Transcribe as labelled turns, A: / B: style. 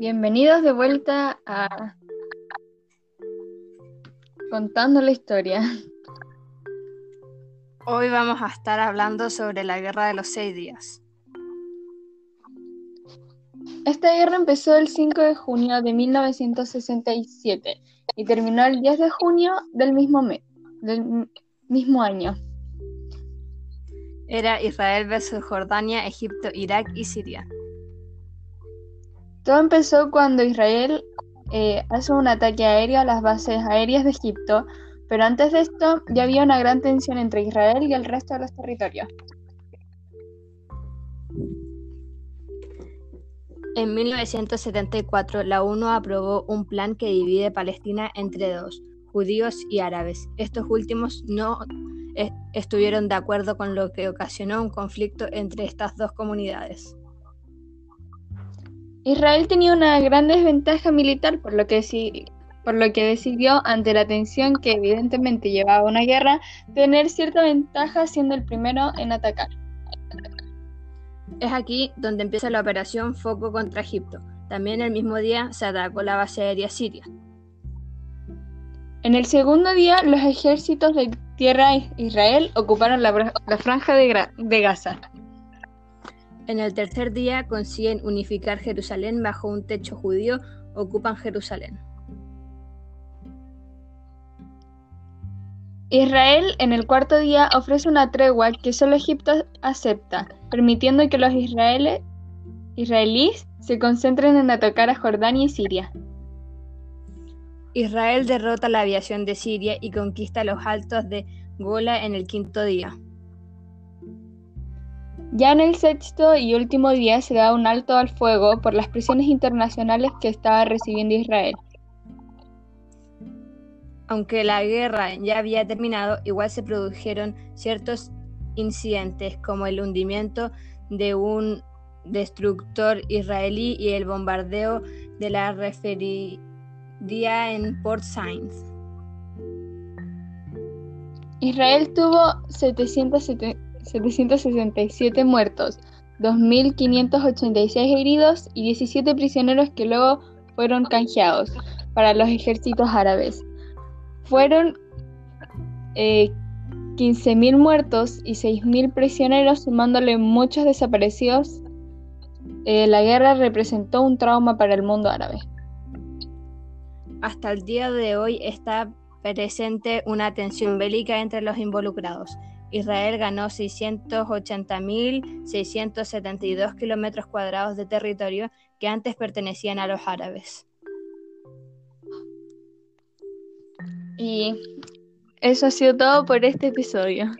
A: Bienvenidos de vuelta a Contando la historia.
B: Hoy vamos a estar hablando sobre la Guerra de los Seis Días.
A: Esta guerra empezó el 5 de junio de 1967 y terminó el 10 de junio del mismo mes, del mismo año.
B: Era Israel versus Jordania, Egipto, Irak y Siria.
A: Todo empezó cuando Israel eh, hace un ataque aéreo a las bases aéreas de Egipto, pero antes de esto ya había una gran tensión entre Israel y el resto de los territorios.
B: En 1974, la ONU aprobó un plan que divide Palestina entre dos, judíos y árabes. Estos últimos no estuvieron de acuerdo con lo que ocasionó un conflicto entre estas dos comunidades.
A: Israel tenía una gran desventaja militar, por lo que, por lo que decidió, ante la tensión que evidentemente llevaba una guerra, tener cierta ventaja siendo el primero en atacar.
B: Es aquí donde empieza la operación Foco contra Egipto. También el mismo día se atacó la base aérea siria.
A: En el segundo día, los ejércitos de tierra Israel ocuparon la, franja de Gaza.
B: En el tercer día consiguen unificar Jerusalén bajo un techo judío, ocupan Jerusalén.
A: Israel en el cuarto día ofrece una tregua que solo Egipto acepta, permitiendo que los israelíes se concentren en atacar a Jordania y Siria.
B: Israel derrota la aviación de Siria y conquista los altos de Gola en el quinto día.
A: Ya en el sexto y último día se da un alto al fuego por las presiones internacionales que estaba recibiendo Israel.
B: Aunque la guerra ya había terminado, igual se produjeron ciertos incidentes como el hundimiento de un destructor israelí y el bombardeo de la refinería en Port Sainz.
A: Israel tuvo 770 767 muertos, 2.586 heridos y 17 prisioneros que luego fueron canjeados para los ejércitos árabes. Fueron 15.000 eh, muertos y 6.000 prisioneros, sumándole muchos desaparecidos. Eh, la guerra representó un trauma para el mundo árabe.
B: Hasta el día de hoy está presente una tensión bélica entre los involucrados. Israel ganó 680.672 kilómetros cuadrados de territorio que antes pertenecían a los árabes.
A: Y eso ha sido todo por este episodio.